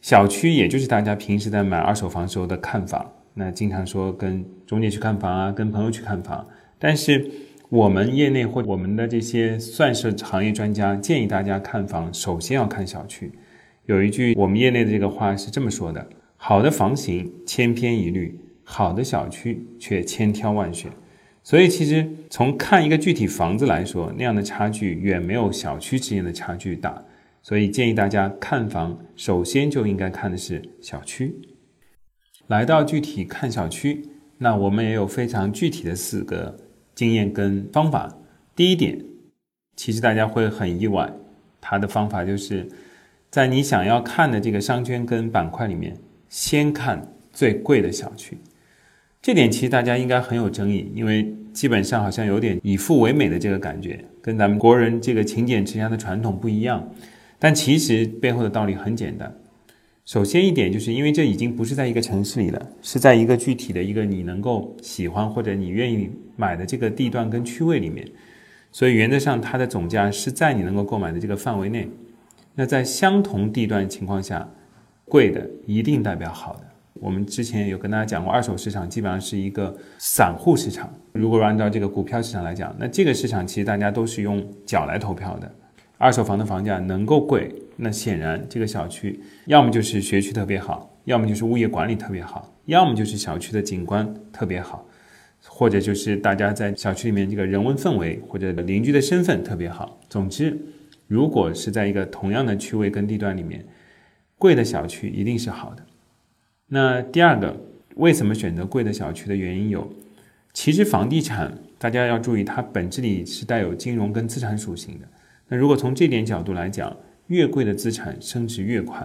小区也就是大家平时在买二手房时候的看房，那经常说跟中介去看房啊，跟朋友去看房。但是我们业内或我们的这些算是行业专家建议大家看房，首先要看小区。有一句我们业内的这个话是这么说的：好的房型千篇一律，好的小区却千挑万选。所以其实从看一个具体房子来说，那样的差距远没有小区之间的差距大。所以建议大家看房，首先就应该看的是小区。来到具体看小区，那我们也有非常具体的四个经验跟方法。第一点，其实大家会很意外，它的方法就是在你想要看的这个商圈跟板块里面，先看最贵的小区。这点其实大家应该很有争议，因为基本上好像有点以富为美的这个感觉，跟咱们国人这个勤俭持家的传统不一样。但其实背后的道理很简单。首先一点，就是因为这已经不是在一个城市里了，是在一个具体的一个你能够喜欢或者你愿意买的这个地段跟区位里面，所以原则上它的总价是在你能够购买的这个范围内。那在相同地段情况下，贵的一定代表好的。我们之前有跟大家讲过，二手市场基本上是一个散户市场。如果按照这个股票市场来讲，那这个市场其实大家都是用脚来投票的。二手房的房价能够贵，那显然这个小区要么就是学区特别好，要么就是物业管理特别好，要么就是小区的景观特别好，或者就是大家在小区里面这个人文氛围或者邻居的身份特别好。总之，如果是在一个同样的区位跟地段里面，贵的小区一定是好的。那第二个，为什么选择贵的小区的原因有，其实房地产大家要注意，它本质里是带有金融跟资产属性的。那如果从这点角度来讲，越贵的资产升值越快，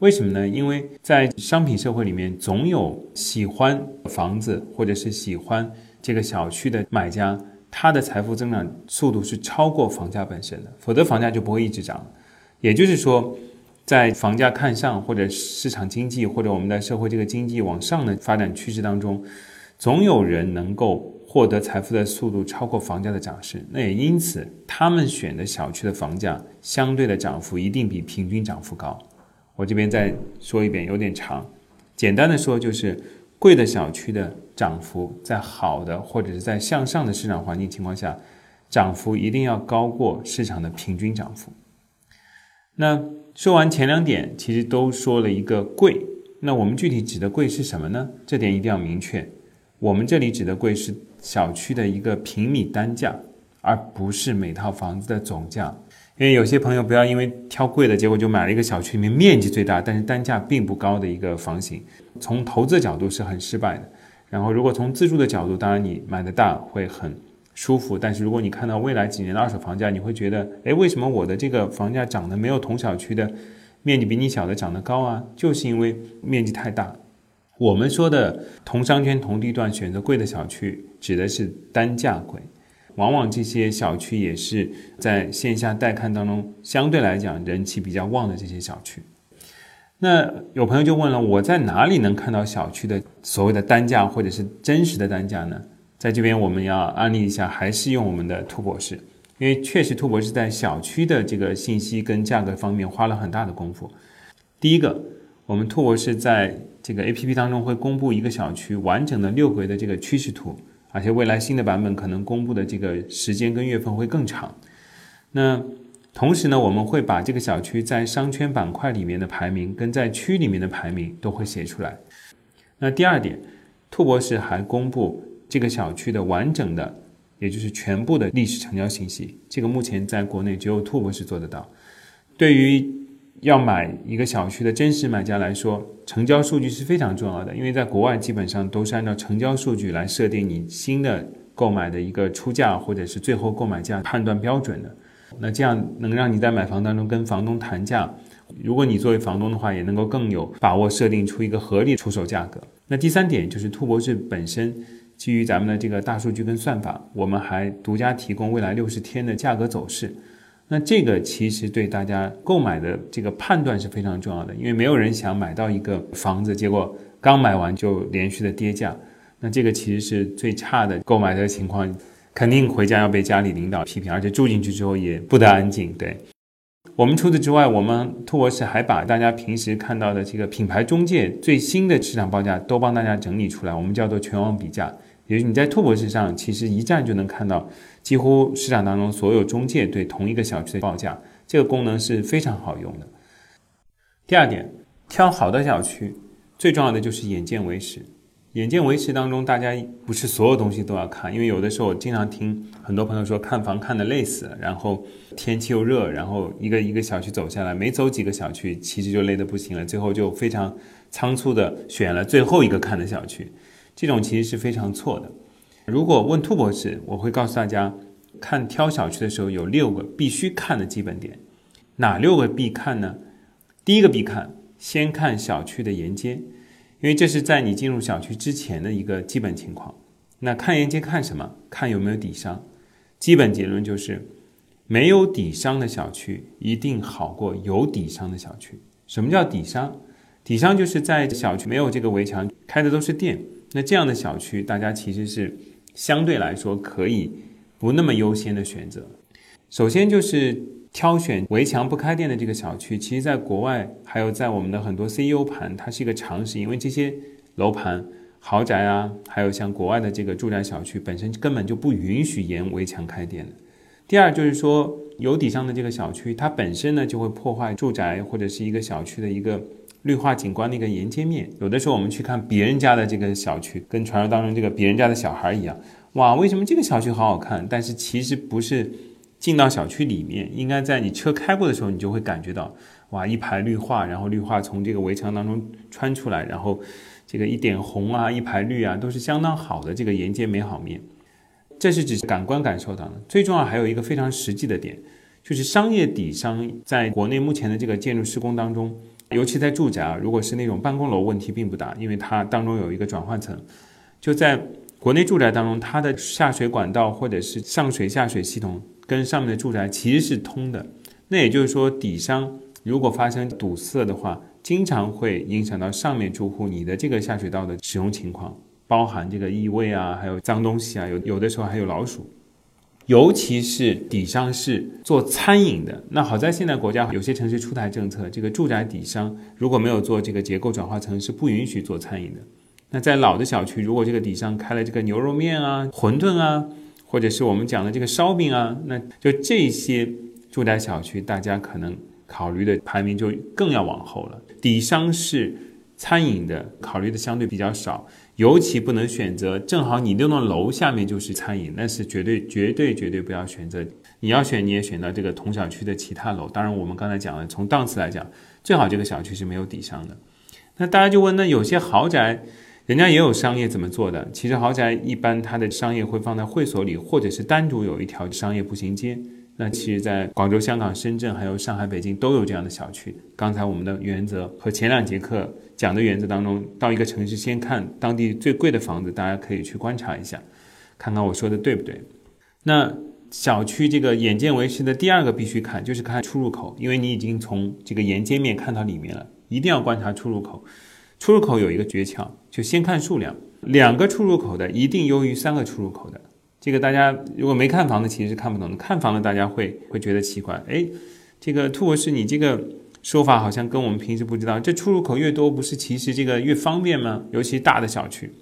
为什么呢？因为在商品社会里面，总有喜欢房子或者是喜欢这个小区的买家，他的财富增长速度是超过房价本身的，否则房价就不会一直涨。也就是说，在房价看上或者市场经济或者我们的社会这个经济往上的发展趋势当中，总有人能够。获得财富的速度超过房价的涨势，那也因此他们选的小区的房价相对的涨幅一定比平均涨幅高。我这边再说一遍，有点长，简单的说就是贵的小区的涨幅在好的或者是在向上的市场环境情况下，涨幅一定要高过市场的平均涨幅。那说完前两点，其实都说了一个贵，那我们具体指的贵是什么呢？这点一定要明确，我们这里指的贵是。小区的一个平米单价，而不是每套房子的总价。因为有些朋友不要因为挑贵的，结果就买了一个小区里面面积最大，但是单价并不高的一个房型，从投资角度是很失败的。然后，如果从自住的角度，当然你买的大会很舒服，但是如果你看到未来几年的二手房价，你会觉得，哎，为什么我的这个房价涨得没有同小区的面积比你小的涨得高啊？就是因为面积太大。我们说的同商圈同地段选择贵的小区，指的是单价贵。往往这些小区也是在线下带看当中相对来讲人气比较旺的这些小区。那有朋友就问了，我在哪里能看到小区的所谓的单价或者是真实的单价呢？在这边我们要安利一下，还是用我们的兔博士，因为确实兔博士在小区的这个信息跟价格方面花了很大的功夫。第一个，我们兔博士在。这个 A P P 当中会公布一个小区完整的六个月的这个趋势图，而且未来新的版本可能公布的这个时间跟月份会更长。那同时呢，我们会把这个小区在商圈板块里面的排名跟在区里面的排名都会写出来。那第二点，兔博士还公布这个小区的完整的，也就是全部的历史成交信息。这个目前在国内只有兔博士做得到。对于要买一个小区的真实买家来说，成交数据是非常重要的，因为在国外基本上都是按照成交数据来设定你新的购买的一个出价或者是最后购买价判断标准的。那这样能让你在买房当中跟房东谈价，如果你作为房东的话，也能够更有把握设定出一个合理出售价格。那第三点就是兔博士本身基于咱们的这个大数据跟算法，我们还独家提供未来六十天的价格走势。那这个其实对大家购买的这个判断是非常重要的，因为没有人想买到一个房子，结果刚买完就连续的跌价，那这个其实是最差的购买的情况，肯定回家要被家里领导批评，而且住进去之后也不得安静。对，我们除此之外，我们兔博士还把大家平时看到的这个品牌中介最新的市场报价都帮大家整理出来，我们叫做全网比价。也就是你在兔博士上，其实一站就能看到几乎市场当中所有中介对同一个小区的报价，这个功能是非常好用的。第二点，挑好的小区，最重要的就是眼见为实。眼见为实当中，大家不是所有东西都要看，因为有的时候我经常听很多朋友说看房看的累死了，然后天气又热，然后一个一个小区走下来，没走几个小区，其实就累得不行了，最后就非常仓促的选了最后一个看的小区，这种其实是非常错的。如果问兔博士，我会告诉大家，看挑小区的时候有六个必须看的基本点，哪六个必看呢？第一个必看，先看小区的沿街。因为这是在你进入小区之前的一个基本情况。那看沿街看什么？看有没有底商。基本结论就是，没有底商的小区一定好过有底商的小区。什么叫底商？底商就是在小区没有这个围墙，开的都是店。那这样的小区，大家其实是相对来说可以不那么优先的选择。首先就是。挑选围墙不开店的这个小区，其实在国外还有在我们的很多 CEO 盘，它是一个常识，因为这些楼盘、豪宅啊，还有像国外的这个住宅小区，本身根本就不允许沿围墙开店的。第二就是说，有底商的这个小区，它本身呢就会破坏住宅或者是一个小区的一个绿化景观的一个沿街面。有的时候我们去看别人家的这个小区，跟传说当中这个别人家的小孩一样，哇，为什么这个小区好好看？但是其实不是。进到小区里面，应该在你车开过的时候，你就会感觉到，哇，一排绿化，然后绿化从这个围墙当中穿出来，然后这个一点红啊，一排绿啊，都是相当好的这个沿街美好面。这是只是感官感受到的。最重要还有一个非常实际的点，就是商业底商在国内目前的这个建筑施工当中，尤其在住宅啊，如果是那种办公楼，问题并不大，因为它当中有一个转换层，就在国内住宅当中，它的下水管道或者是上水下水系统。跟上面的住宅其实是通的，那也就是说，底商如果发生堵塞的话，经常会影响到上面住户你的这个下水道的使用情况，包含这个异味啊，还有脏东西啊，有有的时候还有老鼠，尤其是底商是做餐饮的，那好在现在国家有些城市出台政策，这个住宅底商如果没有做这个结构转化层，是不允许做餐饮的。那在老的小区，如果这个底商开了这个牛肉面啊、馄饨啊。或者是我们讲的这个烧饼啊，那就这些住宅小区，大家可能考虑的排名就更要往后了。底商是餐饮的，考虑的相对比较少，尤其不能选择正好你那栋楼下面就是餐饮，那是绝对绝对绝对不要选择。你要选，你也选到这个同小区的其他楼。当然，我们刚才讲了，从档次来讲，最好这个小区是没有底商的。那大家就问，那有些豪宅？人家也有商业怎么做的？其实豪宅一般它的商业会放在会所里，或者是单独有一条商业步行街。那其实，在广州、香港、深圳，还有上海、北京都有这样的小区。刚才我们的原则和前两节课讲的原则当中，到一个城市先看当地最贵的房子，大家可以去观察一下，看看我说的对不对。那小区这个眼见为实的第二个必须看，就是看出入口，因为你已经从这个沿街面看到里面了，一定要观察出入口。出入口有一个诀窍，就先看数量，两个出入口的一定优于三个出入口的。这个大家如果没看房的，其实是看不懂的。看房的大家会会觉得奇怪，哎，这个兔博士，你这个说法好像跟我们平时不知道，这出入口越多，不是其实这个越方便吗？尤其大的小区，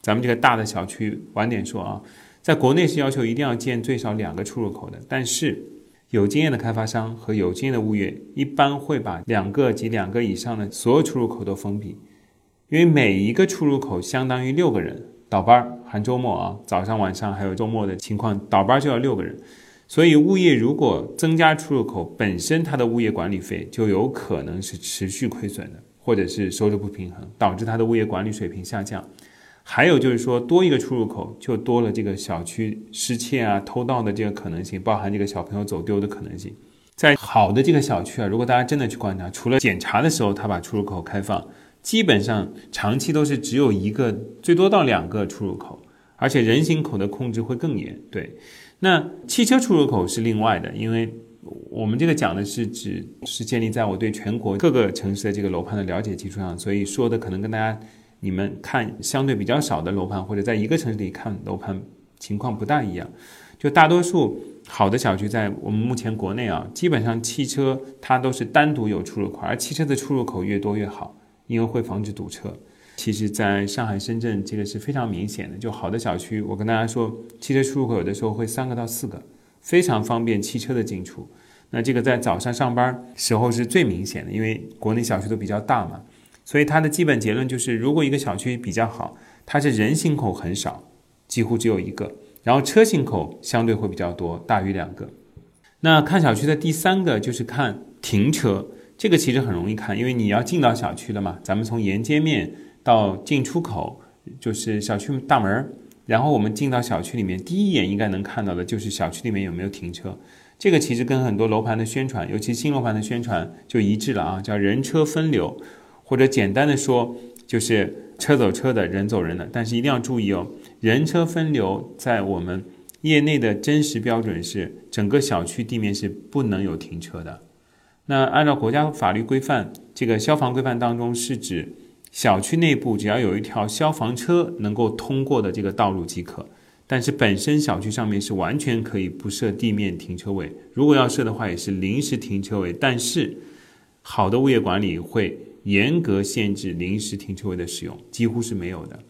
咱们这个大的小区晚点说啊，在国内是要求一定要建最少两个出入口的，但是有经验的开发商和有经验的物业一般会把两个及两个以上的所有出入口都封闭。因为每一个出入口相当于六个人倒班儿，含周末啊，早上、晚上还有周末的情况，倒班就要六个人。所以物业如果增加出入口，本身它的物业管理费就有可能是持续亏损的，或者是收入不平衡，导致它的物业管理水平下降。还有就是说，多一个出入口就多了这个小区失窃啊、偷盗的这个可能性，包含这个小朋友走丢的可能性。在好的这个小区啊，如果大家真的去观察，除了检查的时候他把出入口开放。基本上长期都是只有一个，最多到两个出入口，而且人行口的控制会更严。对，那汽车出入口是另外的，因为我们这个讲的是指是建立在我对全国各个城市的这个楼盘的了解基础上，所以说的可能跟大家你们看相对比较少的楼盘或者在一个城市里看楼盘情况不大一样。就大多数好的小区在我们目前国内啊，基本上汽车它都是单独有出入口，而汽车的出入口越多越好，因为会防止堵车。其实，在上海、深圳，这个是非常明显的。就好的小区，我跟大家说，汽车出入口有的时候会三个到四个，非常方便汽车的进出。那这个在早上上班时候是最明显的，因为国内小区都比较大嘛。所以它的基本结论就是，如果一个小区比较好，它是人行口很少，几乎只有一个，然后车行口相对会比较多，大于两个。那看小区的第三个就是看停车，这个其实很容易看，因为你要进到小区了嘛，咱们从沿街面。到进出口就是小区大门然后我们进到小区里面，第一眼应该能看到的就是小区里面有没有停车。这个其实跟很多楼盘的宣传，尤其新楼盘的宣传就一致了啊，叫人车分流，或者简单的说就是车走车的，人走人的。但是一定要注意哦，人车分流在我们业内的真实标准是，整个小区地面是不能有停车的。那按照国家法律规范，这个消防规范当中是指。小区内部只要有一条消防车能够通过的这个道路即可，但是本身小区上面是完全可以不设地面停车位，如果要设的话也是临时停车位，但是好的物业管理会严格限制临时停车位的使用，几乎是没有的。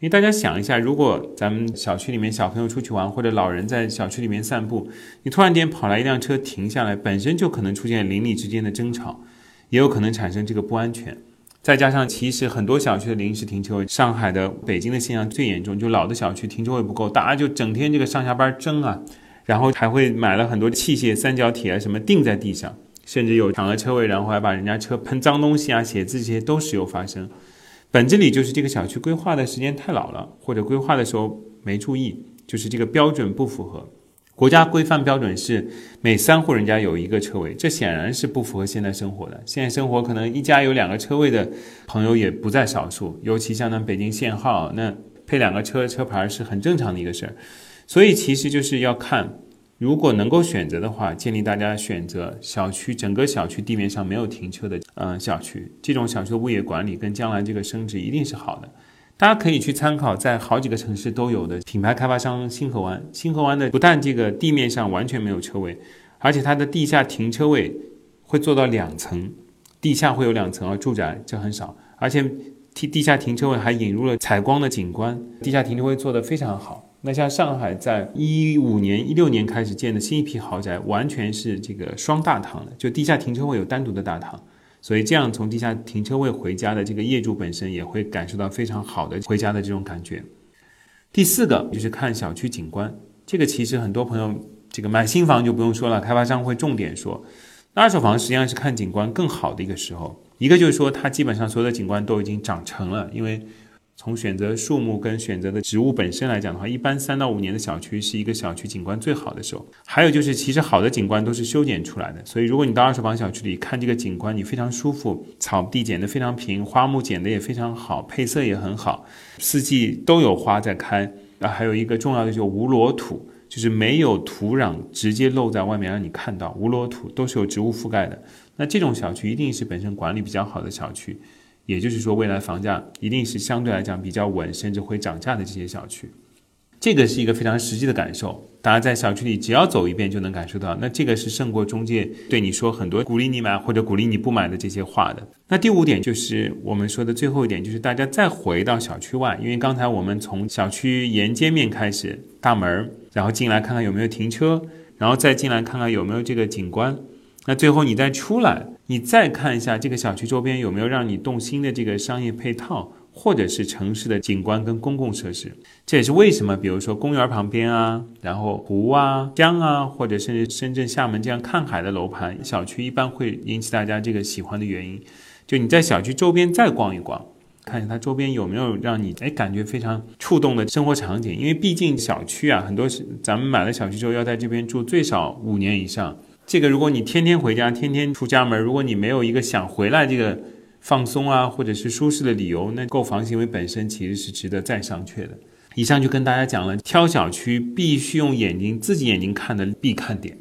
因为大家想一下，如果咱们小区里面小朋友出去玩，或者老人在小区里面散步，你突然间跑来一辆车停下来，本身就可能出现邻里之间的争吵，也有可能产生这个不安全。再加上，其实很多小区的临时停车位，上海的、北京的现象最严重，就老的小区停车位不够，大家就整天这个上下班争啊，然后还会买了很多器械、三角铁啊什么钉在地上，甚至有抢了车位，然后还把人家车喷脏东西啊、写字这些都时有发生。本质里就是这个小区规划的时间太老了，或者规划的时候没注意，就是这个标准不符合。国家规范标准是每三户人家有一个车位，这显然是不符合现代生活的。现在生活可能一家有两个车位的朋友也不在少数，尤其像咱北京限号，那配两个车车牌是很正常的一个事儿。所以其实就是要看，如果能够选择的话，建议大家选择小区整个小区地面上没有停车的，嗯，小区这种小区的物业管理跟将来这个升值一定是好的。大家可以去参考，在好几个城市都有的品牌开发商星河湾。星河湾的不但这个地面上完全没有车位，而且它的地下停车位会做到两层，地下会有两层啊，住宅这很少。而且地地下停车位还引入了采光的景观，地下停车位做得非常好。那像上海在一五年、一六年开始建的新一批豪宅，完全是这个双大堂的，就地下停车位有单独的大堂。所以，这样从地下停车位回家的这个业主本身也会感受到非常好的回家的这种感觉。第四个就是看小区景观，这个其实很多朋友这个买新房就不用说了，开发商会重点说，二手房实际上是看景观更好的一个时候。一个就是说，它基本上所有的景观都已经长成了，因为。从选择树木跟选择的植物本身来讲的话，一般三到五年的小区是一个小区景观最好的时候。还有就是，其实好的景观都是修剪出来的，所以如果你到二手房小区里看这个景观，你非常舒服，草地剪得非常平，花木剪得也非常好，配色也很好，四季都有花在开。啊，还有一个重要的就是无裸土，就是没有土壤直接露在外面让你看到，无裸土都是有植物覆盖的。那这种小区一定是本身管理比较好的小区。也就是说，未来房价一定是相对来讲比较稳，甚至会涨价的这些小区，这个是一个非常实际的感受。大家在小区里只要走一遍就能感受到，那这个是胜过中介对你说很多鼓励你买或者鼓励你不买的这些话的。那第五点就是我们说的最后一点，就是大家再回到小区外，因为刚才我们从小区沿街面开始，大门，然后进来看看有没有停车，然后再进来看看有没有这个景观。那最后你再出来，你再看一下这个小区周边有没有让你动心的这个商业配套，或者是城市的景观跟公共设施。这也是为什么，比如说公园旁边啊，然后湖啊、江啊，或者甚至深圳、厦门这样看海的楼盘小区，一般会引起大家这个喜欢的原因。就你在小区周边再逛一逛，看一下它周边有没有让你哎感觉非常触动的生活场景。因为毕竟小区啊，很多是咱们买了小区之后要在这边住最少五年以上。这个，如果你天天回家，天天出家门，如果你没有一个想回来这个放松啊，或者是舒适的理由，那购房行为本身其实是值得再商榷的。以上就跟大家讲了，挑小区必须用眼睛自己眼睛看的必看点。